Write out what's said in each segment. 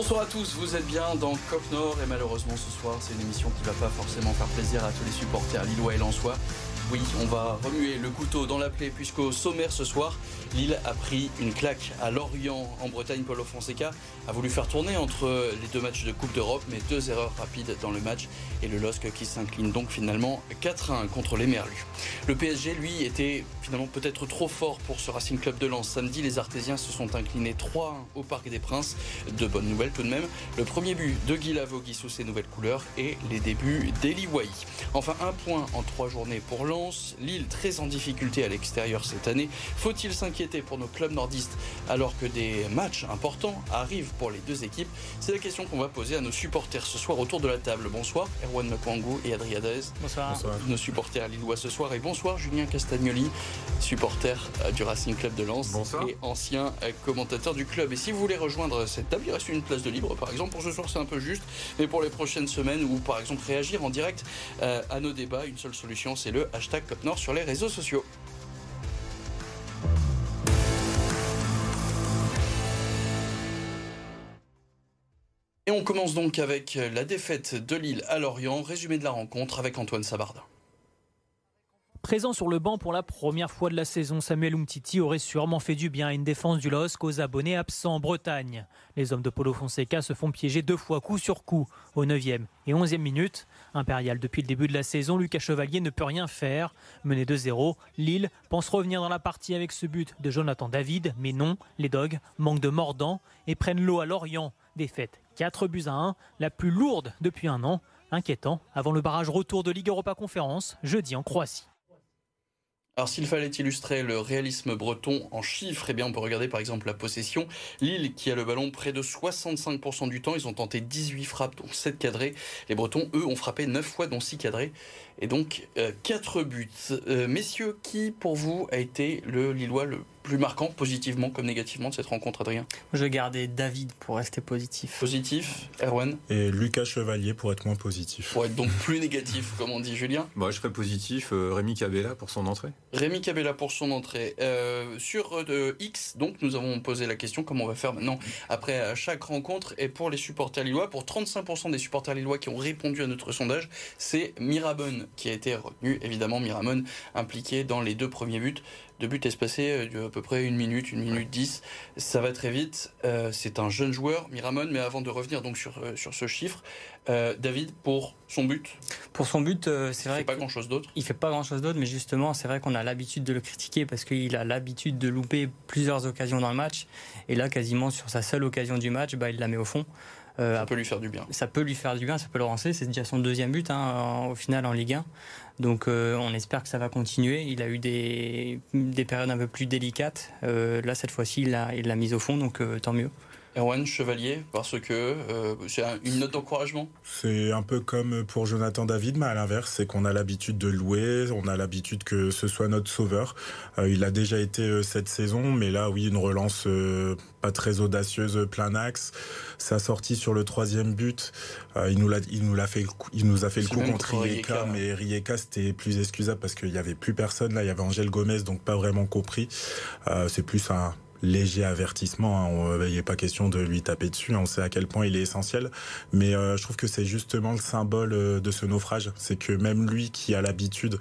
Bonsoir à tous, vous êtes bien dans Cop Nord et malheureusement ce soir c'est une émission qui va pas forcément faire plaisir à tous les supporters lillois et lensois. Oui, on va remuer le couteau dans la plaie puisqu'au sommaire ce soir, Lille a pris une claque à Lorient en Bretagne. Paulo Fonseca a voulu faire tourner entre les deux matchs de Coupe d'Europe, mais deux erreurs rapides dans le match et le LOSC qui s'incline donc finalement 4-1 contre les Merlus. Le PSG, lui, était finalement peut-être trop fort pour ce Racing Club de Lens. Samedi, les Artésiens se sont inclinés 3-1 au Parc des Princes. De bonnes nouvelles tout de même. Le premier but de Guy Lavogui sous ses nouvelles couleurs et les débuts d'Eli Wai. Enfin, un point en trois journées pour Lens. Lille très en difficulté à l'extérieur cette année. Faut-il s'inquiéter pour nos clubs nordistes alors que des matchs importants arrivent pour les deux équipes? C'est la question qu'on va poser à nos supporters ce soir autour de la table. Bonsoir, Erwan Makwango et Adrien Bonsoir. bonsoir. Nos supporters lillois ce soir. Et bonsoir, Julien Castagnoli, supporter euh, du Racing Club de Lens et ancien euh, commentateur du club. Et si vous voulez rejoindre cette table, il reste une place de libre par exemple. Pour ce soir, c'est un peu juste. Mais pour les prochaines semaines ou par exemple réagir en direct euh, à nos débats, une seule solution, c'est le hashtag COPNOR sur les réseaux sociaux. Et on commence donc avec la défaite de Lille à Lorient. Résumé de la rencontre avec Antoine Sabardin. Présent sur le banc pour la première fois de la saison, Samuel Umtiti aurait sûrement fait du bien à une défense du LOSC aux abonnés absents en Bretagne. Les hommes de Polo Fonseca se font piéger deux fois coup sur coup, au 9e et 11e minute. Impérial depuis le début de la saison, Lucas Chevalier ne peut rien faire. Mené 2-0, Lille pense revenir dans la partie avec ce but de Jonathan David, mais non, les Dogs manquent de mordant et prennent l'eau à Lorient. Défaite 4 buts à 1, la plus lourde depuis un an. Inquiétant avant le barrage retour de Ligue Europa Conférence, jeudi en Croatie. Alors s'il fallait illustrer le réalisme breton en chiffres, eh bien on peut regarder par exemple la possession. Lille qui a le ballon près de 65% du temps, ils ont tenté 18 frappes dont 7 cadrés. Les Bretons eux ont frappé 9 fois dont 6 cadrés et donc 4 euh, buts. Euh, messieurs, qui pour vous a été le Lillois le plus marquant, positivement comme négativement, de cette rencontre, Adrien Je vais garder David pour rester positif. Positif, Erwan Et Lucas Chevalier pour être moins positif. Pour être donc plus négatif, comme on dit, Julien Moi, je serais positif, euh, Rémi Cabella pour son entrée. Rémi Cabella pour son entrée. Euh, sur euh, X, donc, nous avons posé la question, comment on va faire maintenant après chaque rencontre Et pour les supporters lillois, pour 35% des supporters lillois qui ont répondu à notre sondage, c'est Mirabon qui a été retenu. Évidemment, Miramon impliqué dans les deux premiers buts deux buts espacés euh, à peu près une minute, une minute dix. Ça va très vite. Euh, c'est un jeune joueur, Miramon, mais avant de revenir donc sur, euh, sur ce chiffre, David, pour son but? Pour son but, c'est vrai. Il fait pas grand-chose d'autre. Il fait pas grand-chose d'autre, mais justement, c'est vrai qu'on a l'habitude de le critiquer parce qu'il a l'habitude de louper plusieurs occasions dans le match. Et là, quasiment sur sa seule occasion du match, bah, il la met au fond. Ça peut lui faire du bien. Ça peut lui faire du bien, ça peut le lancer. C'est déjà son deuxième but hein, au final en Ligue 1. Donc euh, on espère que ça va continuer. Il a eu des, périodes un peu plus délicates. Euh, là, cette fois-ci, il l'a il mise au fond, donc euh, tant mieux. Erwan Chevalier, parce que c'est une note d'encouragement C'est un peu comme pour Jonathan David, mais à l'inverse, c'est qu'on a l'habitude de louer, on a l'habitude que ce soit notre sauveur. il a déjà été cette saison, mais là, oui, une relance pas très audacieuse, plein axe. Sa sortie sur le troisième but, euh, il nous l'a, il nous l'a fait, il nous a fait le coup contre Rijeka, mais Rijeka c'était plus excusable parce qu'il y avait plus personne là. Il y avait Angèle Gomez, donc pas vraiment compris. Euh, c'est plus un léger avertissement. Hein. Il n'est pas question de lui taper dessus. On sait à quel point il est essentiel. Mais euh, je trouve que c'est justement le symbole euh, de ce naufrage. C'est que même lui qui a l'habitude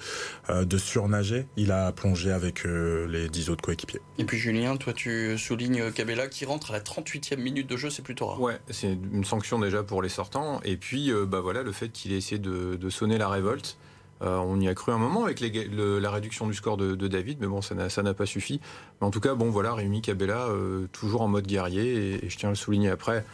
euh, de surnager, il a plongé avec les dix autres coéquipiers. Et puis Julien, toi tu soulignes Cabella qui rentre à la 38e minute de jeu, c'est plutôt rare. Ouais, c'est une sanction déjà pour les sortants. Et puis bah voilà, le fait qu'il ait essayé de, de sonner la révolte. Euh, on y a cru un moment avec la réduction du score de, David, mais bon, ça n'a pas suffi. Mais en tout cas, bon, voilà, Rémi Cabella, euh, toujours en mode guerrier, et, je tiens à le souligner après,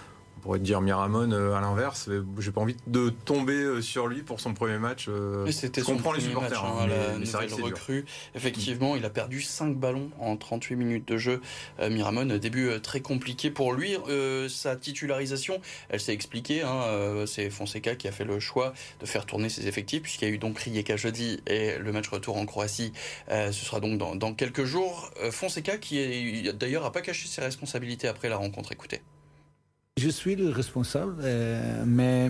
pourrait dire Miramon euh, à l'inverse. J'ai pas envie de tomber euh, sur lui pour son premier match. Euh, c'était son les supporters. Match, hein, hein, mais, mais recrue. Effectivement, il a perdu 5 ballons en 38 minutes de jeu. Miramon, début très compliqué pour lui. sa titularisation, elle s'est expliquée. Hein, C'est Fonseca qui a fait le choix de faire tourner ses effectifs, puisqu'il y a eu donc Rijeka jeudi et le match retour en Croatie. ce sera donc dans, dans quelques jours. Fonseca qui d'ailleurs n'a pas caché ses responsabilités après la rencontre. Écoutez. Je suis le responsable, euh, mais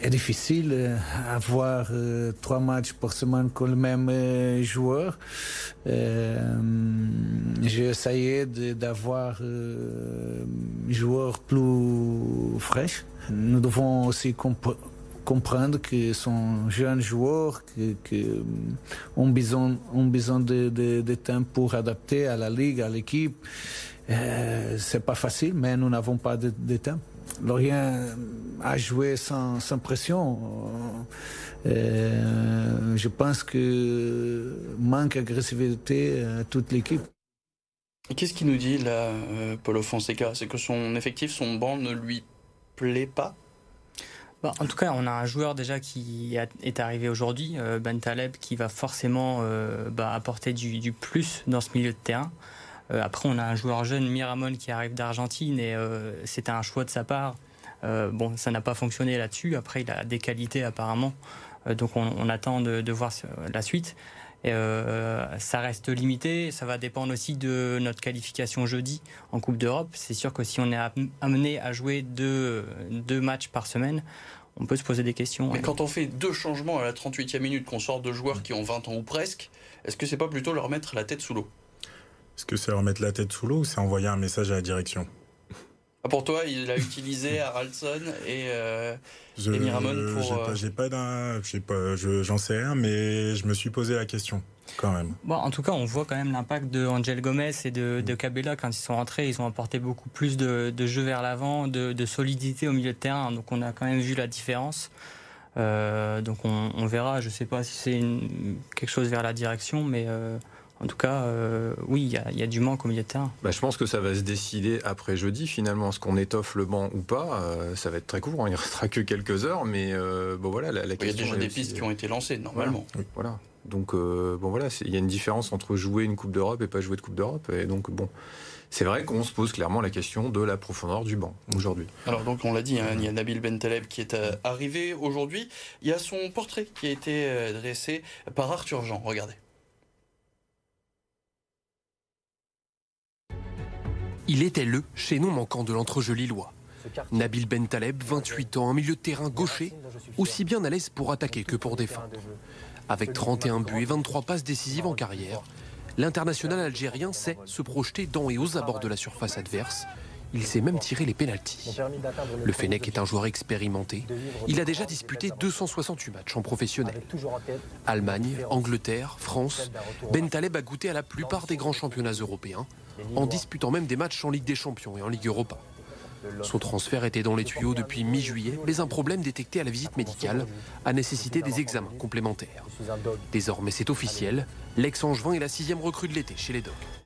est difficile avoir trois matchs par semaine avec le même joueur. J'ai essayé d'avoir un joueur plus fraîche. Nous devons aussi comprendre que sont jeunes joueurs qui, qui ont besoin, de, de, temps pour adapter à la ligue, à l'équipe. Euh, c'est pas facile, mais nous n'avons pas de, de, temps. Lorient a joué sans, sans pression. Euh, je pense que manque d'agressivité à toute l'équipe. Qu'est-ce qu'il nous dit là, euh, Paulo Fonseca? C'est que son effectif, son banc ne lui plaît pas? Bah, en tout cas, on a un joueur déjà qui est arrivé aujourd'hui, euh, Ben Taleb, qui va forcément euh, bah, apporter du, plus dans ce milieu de terrain. Euh, après, on a un joueur jeune, Miramon, qui arrive d'Argentine et c'était un choix de sa part. bon, ça n'a pas fonctionné là-dessus. Après, il a des qualités apparemment. donc, on, attend de, voir la suite. ça reste limité. Ça va dépendre aussi de notre qualification jeudi en Coupe d'Europe. C'est sûr que si on est amené à jouer deux, deux matchs par semaine, on peut se poser des questions. Mais quand on fait deux changements à la 38e minute, qu'on sort de joueurs qui ont 20 ans ou presque, est-ce que c'est pas plutôt leur mettre la tête sous l'eau? Est-ce que c'est leur mettre la tête sous l'eau ou c'est envoyer un message à la direction ah, pour toi, il a utilisé Haraldson et, euh, Miramon pour. J'ai pas, euh, pas j'en sais rien, mais je me suis posé la question quand même. Bon, en tout cas, on voit quand même l'impact de Angel Gomez et de, de Cabella quand ils sont rentrés. Ils ont apporté beaucoup plus de, de jeu vers l'avant, de, de, solidité au milieu de terrain. Donc, on a quand même vu la différence. Euh, donc, on, on, verra. Je sais pas si c'est quelque chose vers la direction, mais. Euh, en tout cas, euh, oui, il y, a du manque au milieu de terrain. Bah, je pense que ça va se décider après jeudi, finalement. Est-ce qu'on étoffe le banc ou pas euh, Ça va être très court, hein. il ne restera que quelques heures, mais euh, bon voilà, la, question. Il y a déjà des pistes qui ont été lancées, normalement. Voilà. Donc, bon voilà, il y a une différence entre jouer une Coupe d'Europe et pas jouer de Coupe d'Europe. Et donc, bon. C'est vrai qu'on se pose clairement la question de la profondeur du banc aujourd'hui. Alors donc on l'a dit, hein, il y a Nabil Bentaleb qui est arrivé aujourd'hui. Il y a son portrait qui a été dressé par Arthur Jean. Regardez. Il était le chez nous manquant de l'entrejeu lillois. Nabil Bentaleb, 28 ans, un milieu de terrain gaucher, aussi bien à l'aise pour attaquer que pour défendre. Avec 31 buts et 23 passes décisives en carrière, l'international algérien sait se projeter dans et aux abords de la surface adverse il sait même tirer les pénalties. Le Fennec est un joueur expérimenté. Il a déjà disputé 268 matchs en professionnel. Allemagne, Angleterre, France. Ben Taleb a goûté à la plupart des grands championnats européens, en disputant même des matchs en Ligue des Champions et en Ligue Europa. Son transfert était dans les tuyaux depuis mi-juillet, mais un problème détecté à la visite médicale a nécessité des examens complémentaires. Désormais, c'est officiel. L'ex-Angevin est la sixième recrue de l'été chez les Dogs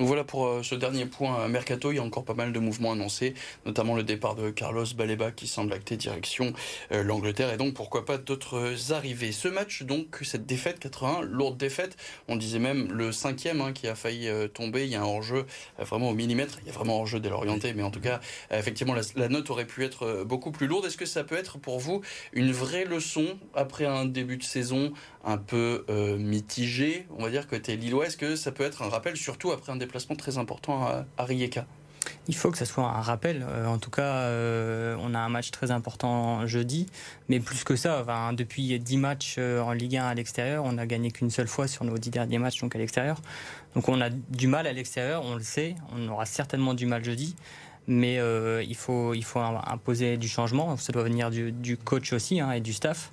voilà pour euh, ce dernier point mercato. Il y a encore pas mal de mouvements annoncés, notamment le départ de Carlos Baleba qui semble acter direction euh, l'Angleterre et donc pourquoi pas d'autres arrivées. Ce match, donc, cette défaite 81, lourde défaite, on disait même le cinquième hein, qui a failli euh, tomber. Il y a un hors-jeu vraiment au millimètre. Il y a vraiment hors-jeu dès l'orienté, mais en tout cas, effectivement, la, note aurait pu être beaucoup plus lourde. Est-ce que ça peut être pour vous une vraie leçon après un début de saison un peu mitigé, on va dire, côté Lillois Est-ce que ça peut être un rappel, surtout après un déplacement très important à, Rijeka? Il faut que ça soit un rappel. Euh, en tout cas, euh, on a un match très important jeudi. Mais plus que ça, depuis 10 matchs euh, en Ligue 1 à l'extérieur, on n'a gagné qu'une seule fois sur nos 10 derniers matchs donc à l'extérieur. Donc on a du mal à l'extérieur, on le sait. On aura certainement du mal jeudi. Mais il, faut, il faut imposer du changement. Ça doit venir du, coach aussi hein, et du staff.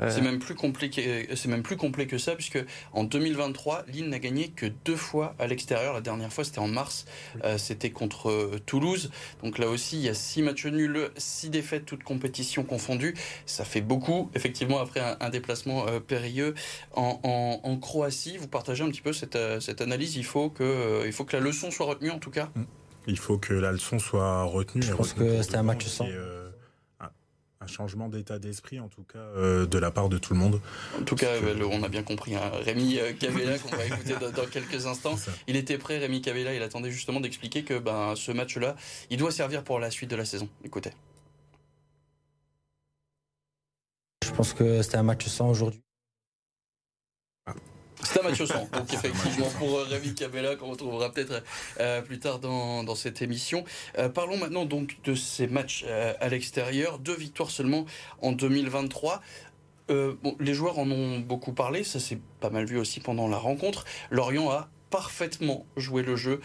Euh, c'est même plus compliqué, c'est même plus complet que ça, puisque en 2023, Lille n'a gagné que deux fois à l'extérieur. La dernière fois, c'était en mars, euh, c'était contre euh, Toulouse. Donc là aussi, il y a six matchs nuls, six défaites, toutes compétitions confondues. Ça fait beaucoup, effectivement, après un, déplacement périlleux en, Croatie. Vous partagez un petit peu cette, cette analyse. Il faut que, il faut que la leçon soit retenue, en tout cas. Il faut que la leçon soit retenue. Je pense que c'était un match sans changement d'état d'esprit, en tout cas, euh, de la part de tout le monde. En tout cas, euh, on a bien compris. Hein. Rémi euh, Cavella, qu'on va écouter dans, quelques instants, il était prêt, Rémi Cavella, il attendait justement d'expliquer que ben, ce match-là, il doit servir pour la suite de la saison. Écoutez. Je pense que c'était un match sans aujourd'hui. Match au sang. Donc effectivement pour Rémi Cabella qu'on retrouvera peut-être plus tard dans, dans cette émission. parlons maintenant donc de ces matchs à l'extérieur. Deux victoires seulement en 2023. bon, les joueurs en ont beaucoup parlé, ça s'est pas mal vu aussi pendant la rencontre. Lorient a parfaitement joué le jeu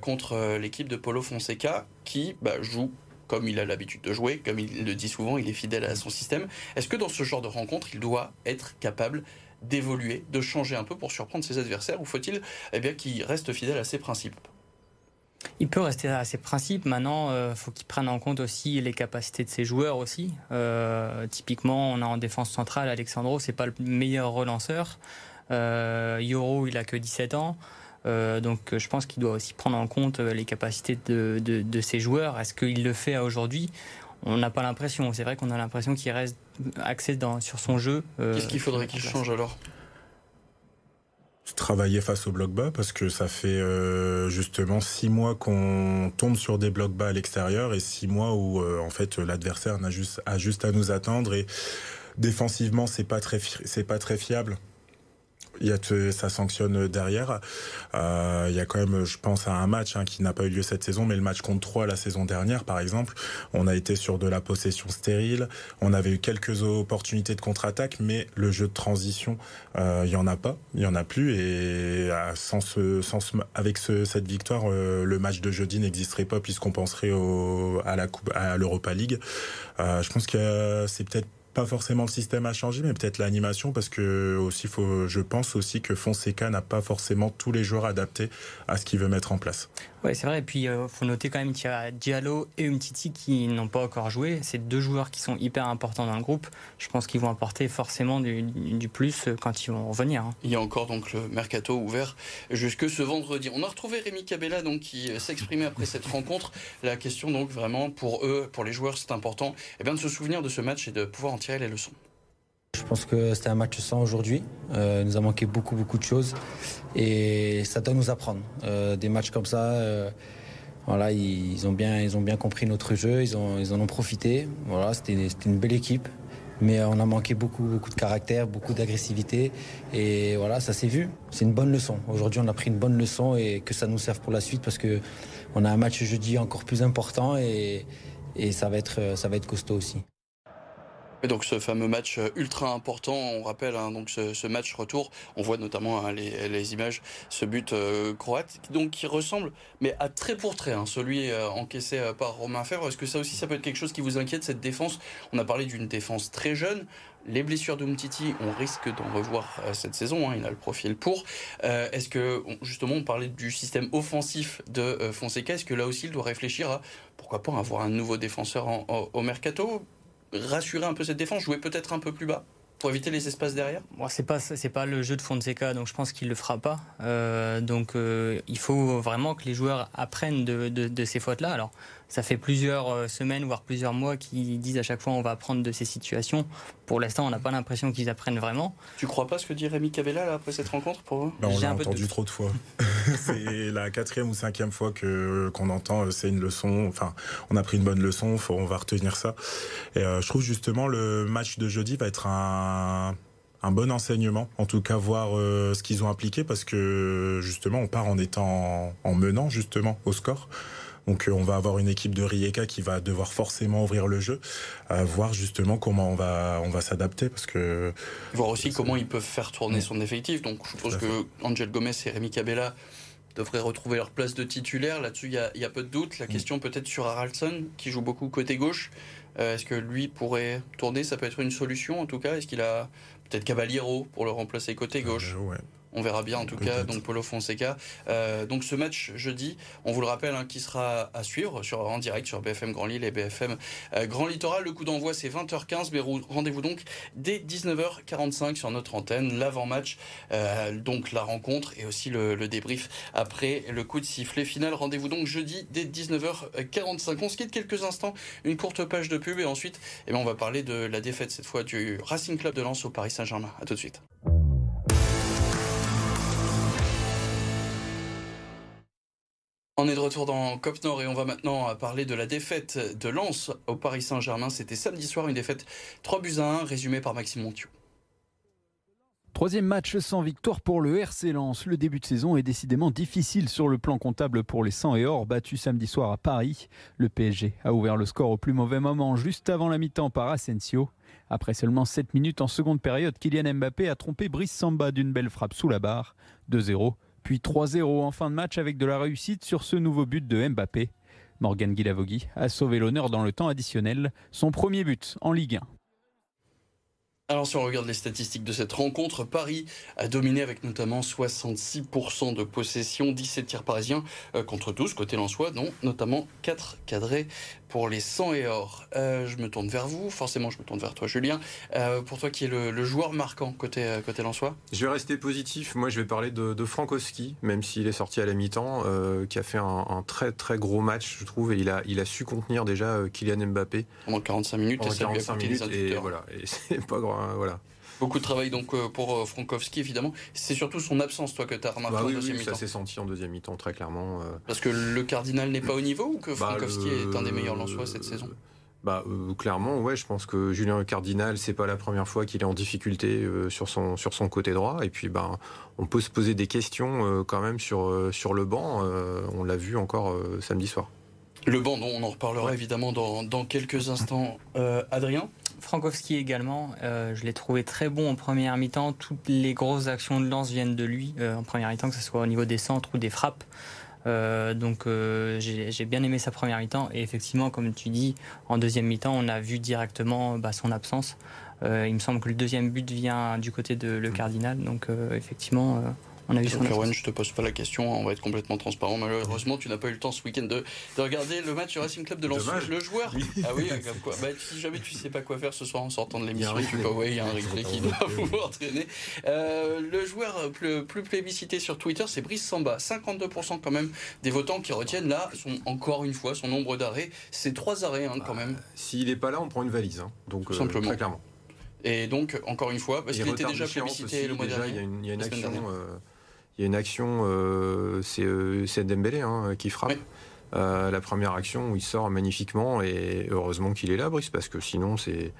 contre l'équipe de Polo Fonseca qui bah, joue comme il a l'habitude de jouer, comme il le dit souvent, il est fidèle à son système. Est-ce que dans ce genre de rencontre, il doit être capable d'évoluer, de changer un peu pour surprendre ses adversaires, ou faut-il eh bien qu'il reste fidèle à ses principes? Il peut rester à ses principes. Maintenant, il euh, faut qu'il prenne en compte aussi les capacités de ses joueurs aussi. Euh, typiquement, on a en défense centrale Alexandro, c'est pas le meilleur relanceur. Euh, Yoro, il a que 17 ans. Euh, donc je pense qu'il doit aussi prendre en compte les capacités de, de, ses joueurs. Est-ce qu'il le fait aujourd'hui? On n'a pas l'impression. C'est vrai qu'on a l'impression qu'il reste axé dans, sur son jeu. Euh, Qu'est-ce qu'il faudrait qu'il change alors? Travailler face au bloc bas parce que ça fait justement six mois qu'on tombe sur des blocs bas à l'extérieur et six mois où en fait l'adversaire a juste, a juste à nous attendre et défensivement c'est pas très c'est pas très fiable il y a ça sanctionne derrière. Euh, il y a quand même, je pense à un match hein, qui n'a pas eu lieu cette saison, mais le match contre 3 la saison dernière, par exemple, on a été sur de la possession stérile. On avait eu quelques opportunités de contre-attaque, mais le jeu de transition, euh, il y en a pas, il y en a plus. Et euh, sans ce, sans avec ce, cette victoire, euh, le match de jeudi n'existerait pas puisqu'on penserait au, à la coupe, à l'Europa League. Euh, je pense que c'est peut-être pas forcément le système a changé, mais peut-être l'animation, parce que aussi, faut, je pense aussi que Fonseca n'a pas forcément tous les joueurs adaptés à ce qu'il veut mettre en place. Oui, c'est vrai. Et puis, il euh, faut noter quand même qu'il y a Diallo et Umtiti qui n'ont pas encore joué. C'est deux joueurs qui sont hyper importants dans le groupe. Je pense qu'ils vont apporter forcément du, plus euh, quand ils vont revenir. Hein. Il y a encore donc le mercato ouvert jusque ce vendredi. On a retrouvé Rémi Cabella donc qui s'exprimait après cette rencontre. La question donc vraiment pour eux, pour les joueurs, c'est important, eh bien de se souvenir de ce match et de pouvoir en tirer les leçons. Je pense que c'était un match sans aujourd'hui. Euh, nous a manqué beaucoup, beaucoup de choses. Et ça doit nous apprendre. Euh, des matchs comme ça, euh, voilà, ils, ont bien, ils ont bien compris notre jeu, ils, ont, ils en ont profité. Voilà, c'était une belle équipe. Mais on a manqué beaucoup, beaucoup de caractère, beaucoup d'agressivité. Et voilà, ça s'est vu. C'est une bonne leçon. Aujourd'hui, on a pris une bonne leçon et que ça nous serve pour la suite parce qu'on a un match jeudi encore plus important et, et ça, va être, ça va être costaud aussi. Et donc ce fameux match euh, ultra important, on rappelle hein, donc ce, match retour, on voit notamment hein, les, images, ce but euh, croate, donc qui ressemble, mais à très pour trait, hein, celui euh, encaissé par Romain Fèvre. Est-ce que ça aussi, ça peut être quelque chose qui vous inquiète cette défense? On a parlé d'une défense très jeune. Les blessures d'Umtiti, on risque d'en revoir cette saison. il a le profil pour. Est-ce que justement, on parlait du système offensif de Fonseca Est-ce que là aussi, il doit réfléchir à pourquoi pas avoir un nouveau défenseur au mercato? Rassurer un peu cette défense, jouer peut-être un peu plus bas pour éviter les espaces derrière? Moi, c'est pas le jeu de Fonseca, donc je pense qu'il le fera pas. Euh, donc euh, il faut vraiment que les joueurs apprennent de, ces fautes-là. Alors ça fait plusieurs euh, semaines, voire plusieurs mois qu'ils disent à chaque fois on va apprendre de ces situations. Pour l'instant, on n'a pas l'impression qu'ils apprennent vraiment. Tu crois pas ce que dit Rémi Cavella là, après cette rencontre pour eux? Ben, On l'a entendu trop de fois. c'est la quatrième ou cinquième fois que qu'on entend euh, c'est une leçon. Enfin, on a pris une bonne leçon, faut, on va retenir ça. Et euh, je trouve justement le match de jeudi va être un un bon enseignement, en tout cas voir ce qu'ils ont appliqué parce que justement on part en étant en menant justement au score. Donc euh, on va avoir une équipe de Rijeka qui va devoir forcément ouvrir le jeu, voir justement comment on va on va s'adapter parce que voir aussi comment ils peuvent faire tourner son effectif. Donc je suppose que Angel Gomez et Rémi Cabella devraient retrouver leur place de titulaire. Là-dessus, il y a, peu de doute. La mm. question peut-être sur Haraldson, qui joue beaucoup côté gauche. Euh, est-ce que lui pourrait tourner? Ça peut être une solution en tout cas. Est-ce qu'il a peut-être Cavaliero pour le remplacer côté gauche? On verra bien en tout cas, donc Polo Fonseca. Euh, donc ce match jeudi, on vous le rappelle, hein, qui sera à suivre sur, en direct sur BFM Grand Lille et BFM euh, Grand Littoral. Le coup d'envoi c'est 20h15, mais rendez-vous donc dès 19h45 sur notre antenne, l'avant-match, euh, donc la rencontre et aussi le, débrief après le coup de sifflet final. Rendez-vous donc jeudi dès 19h45. On se quitte quelques instants, une courte page de pub et ensuite eh bien, on va parler de la défaite cette fois du Racing Club de Lens au Paris Saint-Germain. A tout de suite. On est de retour dans Cop Nord et on va maintenant parler de la défaite de Lens au Paris Saint-Germain. C'était samedi soir, une défaite 3 buts à 1, résumée par Maxime Montiou. Troisième match sans victoire pour le RC Lens. Le début de saison est décidément difficile sur le plan comptable pour les 100 et or battus samedi soir à Paris. Le PSG a ouvert le score au plus mauvais moment juste avant la mi-temps par Asensio. Après seulement 7 minutes en seconde période, Kylian Mbappé a trompé Brice Samba d'une belle frappe sous la barre. 2-0, puis 3-0 en fin de match avec de la réussite sur ce nouveau but de Mbappé. Morgan Guilavogui a sauvé l'honneur dans le temps additionnel, son premier but en Ligue 1. Alors si on regarde les statistiques de cette rencontre, Paris a dominé avec notamment 66% de possession, 17 tirs parisiens euh, contre 12 côté Lensois, dont notamment 4 cadrés pour les 100 et or. Euh, je me tourne vers vous, forcément je me tourne vers toi Julien. Euh, pour toi qui est le, joueur marquant côté, côté Lensois Je vais rester positif, moi je vais parler de, Frankowski, même s'il est sorti à la mi-temps, qui a fait un, très très gros match je trouve, et il a, il a su contenir déjà Kylian Mbappé. Pendant 45 minutes, et 45 minutes, et voilà, et c'est pas grave Hein, voilà. Beaucoup de travail donc euh, pour euh, Frankowski évidemment. C'est surtout son absence toi que tu as remarqué bah en deuxième mi-temps. Ça s'est senti en deuxième mi-temps très clairement. Euh. Parce que le Cardinal n'est pas au niveau ou que bah, Frankowski est un des meilleurs Lensois cette saison? Bah clairement ouais je pense que Julien Cardinal c'est pas la première fois qu'il est en difficulté sur son sur son côté droit et puis bah on peut se poser des questions quand même sur sur le banc on l'a vu encore samedi soir. Le banc, on en reparlera évidemment dans, dans, quelques instants. Adrien? Frankowski également, euh, je l'ai trouvé très bon en première mi-temps. Toutes les grosses actions de lance viennent de lui euh, en première mi-temps, que ce soit au niveau des centres ou des frappes. Euh, donc j'ai bien aimé sa première mi-temps et effectivement, comme tu dis, en deuxième mi-temps, on a vu directement bah, son absence. il me semble que le deuxième but vient du côté de Le Cardinal, donc effectivement on a je te pose pas la question, on va être complètement transparent. Malheureusement, tu n'as pas eu le temps ce week-end de, regarder le match du Racing Club de Lens. Le joueur. Ah oui, quoi. Bah, si jamais tu sais pas quoi faire ce soir en sortant de l'émission, il y a un replay qui doit pouvoir traîner. Euh, le joueur plus, plus plébiscité sur Twitter, c'est Brice Samba. 52% quand même des votants qui retiennent là, sont encore une fois son nombre d'arrêts. C'est trois arrêts hein, quand même. Ah, s'il n'est pas là, on prend une valise. Hein. Donc, euh, Simplement. très clairement. Et donc, encore une fois, parce qu'il était déjà plébiscité le mois dernier. Il y a une, action il y a une action, euh, euh, c'est Dembélé hein, qui frappe. Euh, la première action où il sort magnifiquement et heureusement qu'il est là, Brice, parce que sinon c'est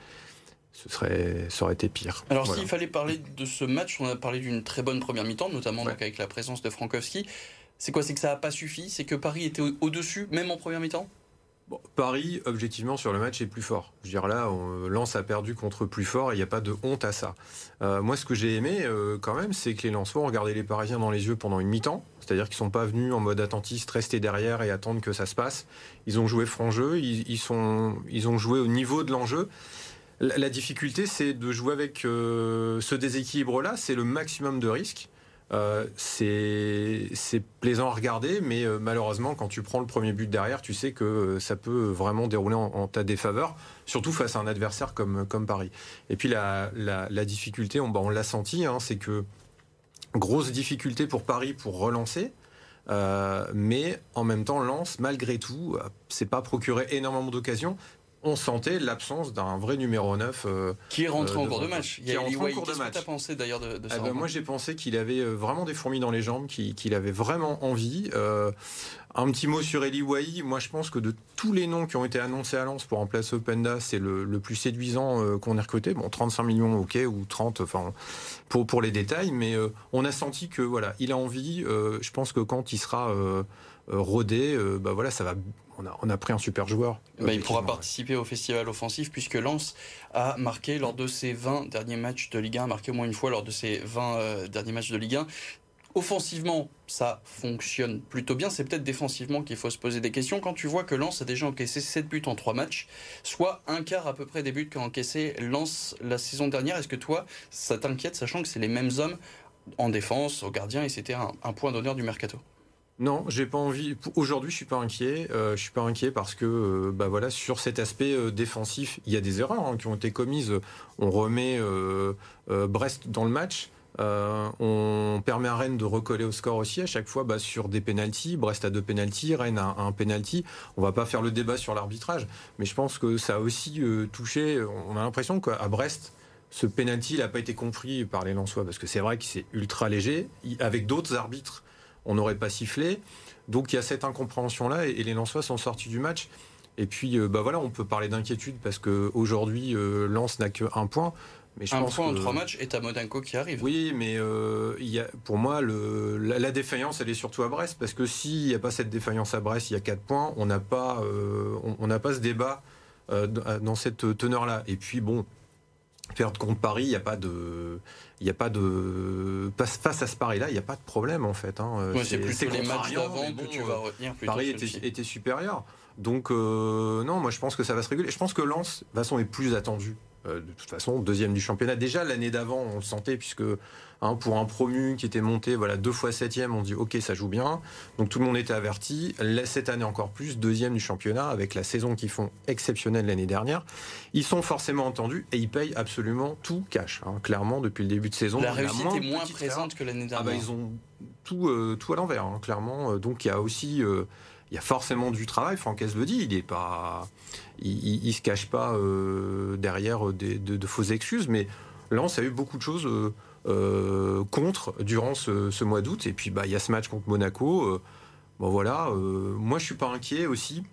ce serait, ça aurait été pire. Alors s'il fallait parler de ce match, on a parlé d'une très bonne première mi-temps, notamment donc avec la présence de Frankowski. C'est quoi? C'est que ça n'a pas suffi? C'est que Paris était au-dessus, même en première mi-temps? Paris, objectivement, sur le match est plus fort. Je veux dire, là, on, Lens a perdu contre plus fort et il n'y a pas de honte à ça. Euh, moi, ce que j'ai aimé, euh, quand même, c'est que les Lensois ont regardé les Parisiens dans les yeux pendant une mi-temps. C'est-à-dire qu'ils ne sont pas venus en mode attentiste, rester derrière et attendre que ça se passe. Ils ont joué franc jeu, ils, ont joué au niveau de l'enjeu. La, difficulté, c'est de jouer avec euh, ce déséquilibre-là, c'est le maximum de risques. Euh, c'est plaisant à regarder, mais euh, malheureusement, quand tu prends le premier but derrière, tu sais que euh, ça peut vraiment dérouler en, ta défaveur, surtout face à un adversaire comme, Paris. Et puis la, difficulté, on, bah, on l'a senti, hein, c'est que grosse difficulté pour Paris pour relancer. mais en même temps, Lens, malgré tout, c'est pas procuré énormément d'occasions on sentait l'absence d'un vrai numéro 9. Euh, qui est rentré euh, en cours de match. Il y a qui est rentré en cours de match. Qu'est-ce que pensé d'ailleurs de, de ça eh ben, Moi j'ai pensé qu'il avait euh, vraiment des fourmis dans les jambes, qu'il avait vraiment envie. Un petit mot sur Eli Wahi. Moi je pense que de tous les noms qui ont été annoncés à Lens pour remplacer Openda, c'est le, plus séduisant qu'on ait recruté. Bon, 35 millions, ok, ou 30, enfin, pour, pour les détails, mais on a senti que voilà, il a envie. je pense que quand il sera rodé, bah voilà, ça va on a, pris un super joueur. Bah, il pourra participer au festival offensif puisque Lens a marqué lors de ses 20 derniers matchs de Ligue 1, marqué au moins une fois lors de ses 20 euh, derniers matchs de Ligue 1. Offensivement, ça fonctionne plutôt bien. C'est peut-être défensivement qu'il faut se poser des questions. Quand tu vois que Lens a déjà encaissé 7 buts en 3 matchs, soit un quart à peu près des buts qu'a encaissé Lens la saison dernière, est-ce que toi, ça t'inquiète, sachant que c'est les mêmes hommes en défense, au gardien, et c'était un point d'honneur du mercato? Non, j'ai pas envie. Aujourd'hui, je suis pas inquiet. Euh, je suis pas inquiet parce que, euh, bah voilà, sur cet aspect euh, défensif, il y a des erreurs hein, qui ont été commises. On remet Brest dans le match. On permet à Rennes de recoller au score aussi à chaque fois bah, sur des pénalties. Brest a deux pénalties, Rennes a un pénalty. On va pas faire le débat sur l'arbitrage, mais je pense que ça a aussi touché. On a l'impression qu'à Brest, ce pénalty n'a pas été compris par les Lensois parce que c'est vrai que c'est ultra léger. Avec d'autres arbitres on n'aurait pas sifflé. Donc il y a cette incompréhension-là et, les Lensois sont sortis du match. Et puis, euh, bah voilà, on peut parler d'inquiétude parce qu'aujourd'hui, euh, Lens n'a qu'un point. Mais je un pense point en que- trois matchs et à Monaco qui arrive. Oui, mais euh, il y a, pour moi, le, la, la défaillance, elle est surtout à Brest. Parce que s'il n'y a pas cette défaillance à Brest, il y a 4 points, on n'a pas, euh, on- n'a pas ce débat euh, dans cette teneur-là. Et puis, bon, perdre contre Paris, il n'y a pas de. Il n'y a pas de. Face à ce Paris-là, il n'y a pas de problème, en fait. hein. Ouais, c'est plutôt les matchs d'avant que bon, tu vas retenir Paris était, était supérieur. Donc, non, moi je pense que ça va se réguler. Je pense que Lens, de toute façon, est plus attendu. Euh, de toute façon, deuxième du championnat. Déjà, l'année d'avant, on le sentait, puisque hein, pour un promu qui était monté voilà, deux fois septième, on dit ok, ça joue bien. Donc tout le monde était averti. Là, cette année encore plus, deuxième du championnat, avec la saison qu'ils font exceptionnelle l'année dernière. Ils sont forcément entendus et ils payent absolument tout cash. hein. Clairement, depuis le début de saison. La réussite moins est moins présente que l'année ah dernière. bah ils ont tout, euh, tout à l'envers, hein, clairement. Euh, Donc il y a aussi, euh, il y a forcément du travail. Francaise le dit, il pas, il, il se cache pas euh, derrière de, fausses excuses. Mais Lens a eu beaucoup de choses euh, euh, contre durant ce, mois d'août. Et puis bah il y a ce match contre Monaco. bon voilà, moi je suis pas inquiet aussi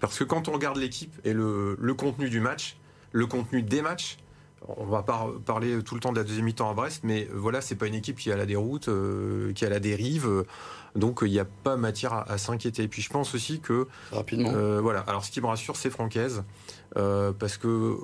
parce que quand on regarde l'équipe et le contenu du match, le contenu des matchs. On va pas parler tout le temps de la deuxième mi-temps à Brest, mais voilà, c'est pas une équipe qui a la déroute, euh, qui a la dérive, euh, donc il n'y a pas matière à, à s'inquiéter. Et puis je pense aussi que Rapidement. euh, voilà. Alors, ce qui me rassure, c'est Francaise, parce que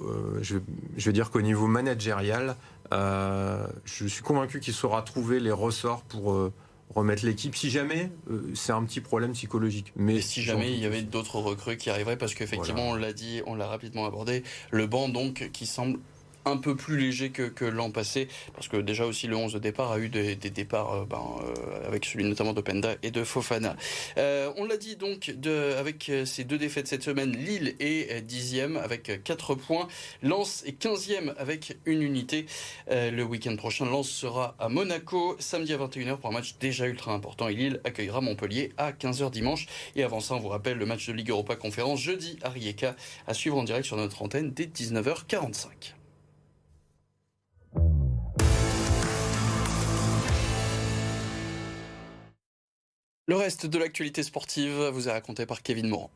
je, je vais dire qu'au niveau managérial, je suis convaincu qu'il saura trouver les ressorts pour remettre l'équipe. Si jamais, euh, c'est un petit problème psychologique. Mais Et si jamais il y avait d'autres recrues qui arriveraient, parce qu'effectivement, on l'a dit, on l'a rapidement abordé, le banc donc qui semble un peu plus léger que, que l'an passé, parce que déjà aussi le 11 de départ a eu des, des départs euh, ben, euh, avec celui notamment d'Openda et de Fofana. Euh, on l'a dit donc, de, avec euh, ces deux défaites cette semaine, Lille est 10e avec 4 points, Lens est 15e avec une unité. Euh, le week-end prochain, Lens sera à Monaco, samedi à 21h pour un match déjà ultra important, et Lille accueillera Montpellier à 15h dimanche. Et avant ça, on vous rappelle le match de Ligue Europa Conférence jeudi à Rijeka à suivre en direct sur notre antenne dès 19h45. Le reste de l'actualité sportive vous est raconté par Kevin Morand.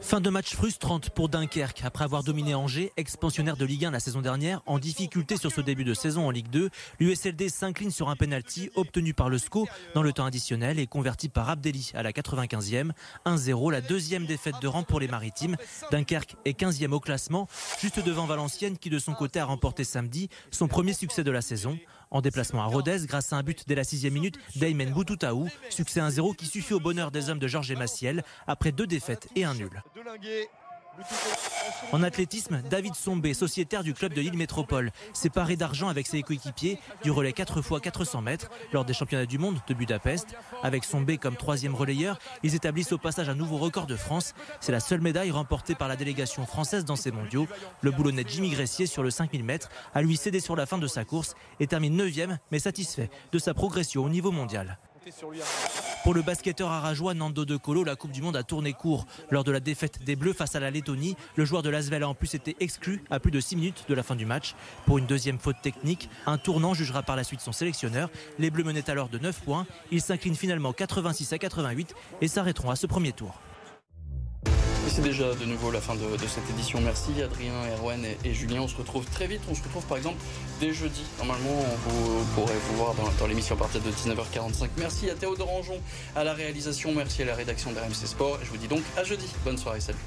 Fin de match frustrante pour Dunkerque. Après avoir dominé Angers, expansionnaire de Ligue 1 la saison dernière, en difficulté sur ce début de saison en Ligue 2, l'USLD s'incline sur un penalty obtenu par le SCO dans le temps additionnel et converti par Abdelli à la 95e. 1-0, la deuxième défaite de rang pour les Maritimes. Dunkerque est 15e au classement, juste devant Valenciennes qui de son côté a remporté samedi son premier succès de la saison. En déplacement à Rodez, grâce à un but dès la sixième minute d'Aymen Boutoutaou, succès 1-0 qui suffit au bonheur des hommes de Georges Massiel après deux défaites et un nul. En athlétisme, David Sombé, sociétaire du club de Lille Métropole, séparé d'argent avec ses coéquipiers du relais 4 x 400 mètres lors des championnats du monde de Budapest. Avec Sombé comme troisième relayeur, ils établissent au passage un nouveau record de France. C'est la seule médaille remportée par la délégation française dans ces mondiaux. Le boulonnais Jimmy Gressier sur le 5000 mètres a lui cédé sur la fin de sa course et termine 9e mais satisfait de sa progression au niveau mondial. Pour le basketteur arajois Nando De Colo, la Coupe du Monde a tourné court. Lors de la défaite des Bleus face à la Lettonie, le joueur de l'Asvel a en plus été exclu à plus de 6 minutes de la fin du match. Pour une deuxième faute technique, un tournant jugera par la suite son sélectionneur. Les Bleus menaient alors de 9 points. Ils s'inclinent finalement 86 à 88 et s'arrêteront à ce premier tour. C'est déjà de nouveau la fin de, cette édition. Merci Adrien, Erwan et, Julien. On se retrouve très vite. On se retrouve par exemple dès jeudi. Normalement, vous, vous pourrez vous voir dans, l'émission à partir de 19h45. Merci à Théo Dorangeon à la réalisation. Merci à la rédaction d'RMC Sport. Je vous dis donc à jeudi. Bonne soirée. Salut.